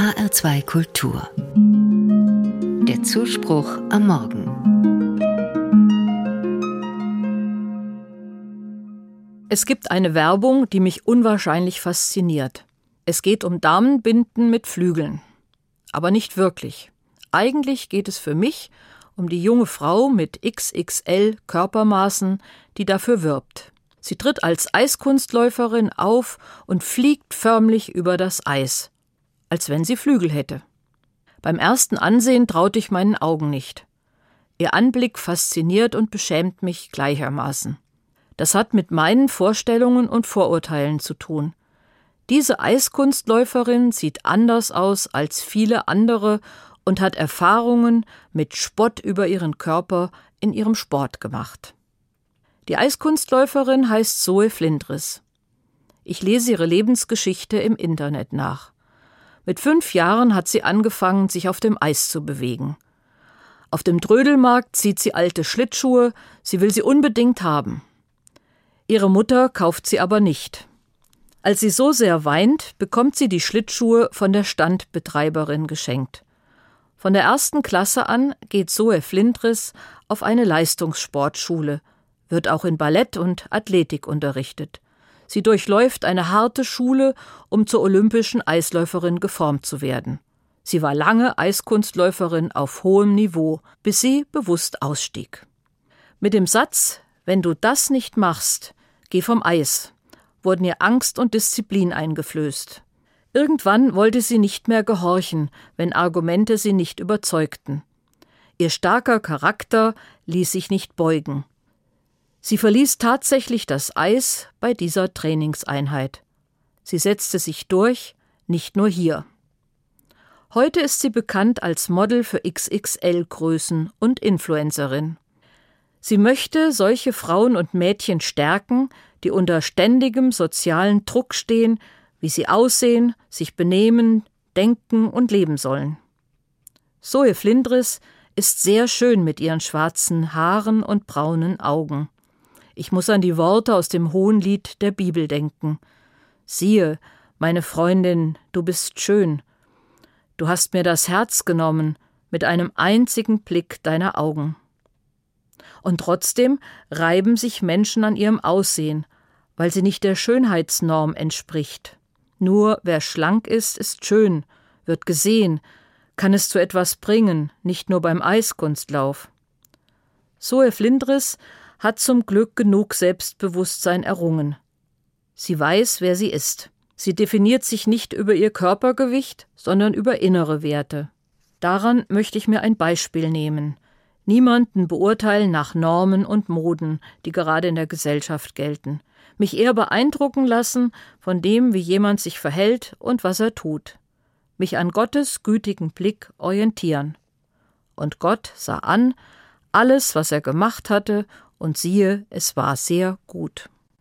HR2 Kultur. Der Zuspruch am Morgen. Es gibt eine Werbung, die mich unwahrscheinlich fasziniert. Es geht um Damenbinden mit Flügeln. Aber nicht wirklich. Eigentlich geht es für mich um die junge Frau mit XXL Körpermaßen, die dafür wirbt. Sie tritt als Eiskunstläuferin auf und fliegt förmlich über das Eis, als wenn sie Flügel hätte. Beim ersten Ansehen traute ich meinen Augen nicht. Ihr Anblick fasziniert und beschämt mich gleichermaßen. Das hat mit meinen Vorstellungen und Vorurteilen zu tun. Diese Eiskunstläuferin sieht anders aus als viele andere und hat Erfahrungen mit Spott über ihren Körper in ihrem Sport gemacht. Die Eiskunstläuferin heißt Zoe Flindris. Ich lese ihre Lebensgeschichte im Internet nach. Mit fünf Jahren hat sie angefangen, sich auf dem Eis zu bewegen. Auf dem Trödelmarkt zieht sie alte Schlittschuhe, sie will sie unbedingt haben. Ihre Mutter kauft sie aber nicht. Als sie so sehr weint, bekommt sie die Schlittschuhe von der Standbetreiberin geschenkt. Von der ersten Klasse an geht Zoe Flindris auf eine Leistungssportschule, wird auch in Ballett und Athletik unterrichtet. Sie durchläuft eine harte Schule, um zur olympischen Eisläuferin geformt zu werden. Sie war lange Eiskunstläuferin auf hohem Niveau, bis sie bewusst ausstieg. Mit dem Satz Wenn du das nicht machst, geh vom Eis, wurden ihr Angst und Disziplin eingeflößt. Irgendwann wollte sie nicht mehr gehorchen, wenn Argumente sie nicht überzeugten. Ihr starker Charakter ließ sich nicht beugen. Sie verließ tatsächlich das Eis bei dieser Trainingseinheit. Sie setzte sich durch, nicht nur hier. Heute ist sie bekannt als Model für XXL-Größen und Influencerin. Sie möchte solche Frauen und Mädchen stärken, die unter ständigem sozialen Druck stehen, wie sie aussehen, sich benehmen, denken und leben sollen. Zoe Flindris ist sehr schön mit ihren schwarzen Haaren und braunen Augen. Ich muss an die Worte aus dem Hohenlied der Bibel denken. Siehe, meine Freundin, du bist schön. Du hast mir das Herz genommen mit einem einzigen Blick deiner Augen. Und trotzdem reiben sich Menschen an ihrem Aussehen, weil sie nicht der Schönheitsnorm entspricht. Nur wer schlank ist, ist schön, wird gesehen, kann es zu etwas bringen, nicht nur beim Eiskunstlauf. Zoe Flindris hat zum Glück genug Selbstbewusstsein errungen. Sie weiß, wer sie ist. Sie definiert sich nicht über ihr Körpergewicht, sondern über innere Werte. Daran möchte ich mir ein Beispiel nehmen. Niemanden beurteilen nach Normen und Moden, die gerade in der Gesellschaft gelten. Mich eher beeindrucken lassen von dem, wie jemand sich verhält und was er tut. Mich an Gottes gütigen Blick orientieren. Und Gott sah an alles, was er gemacht hatte, und siehe, es war sehr gut.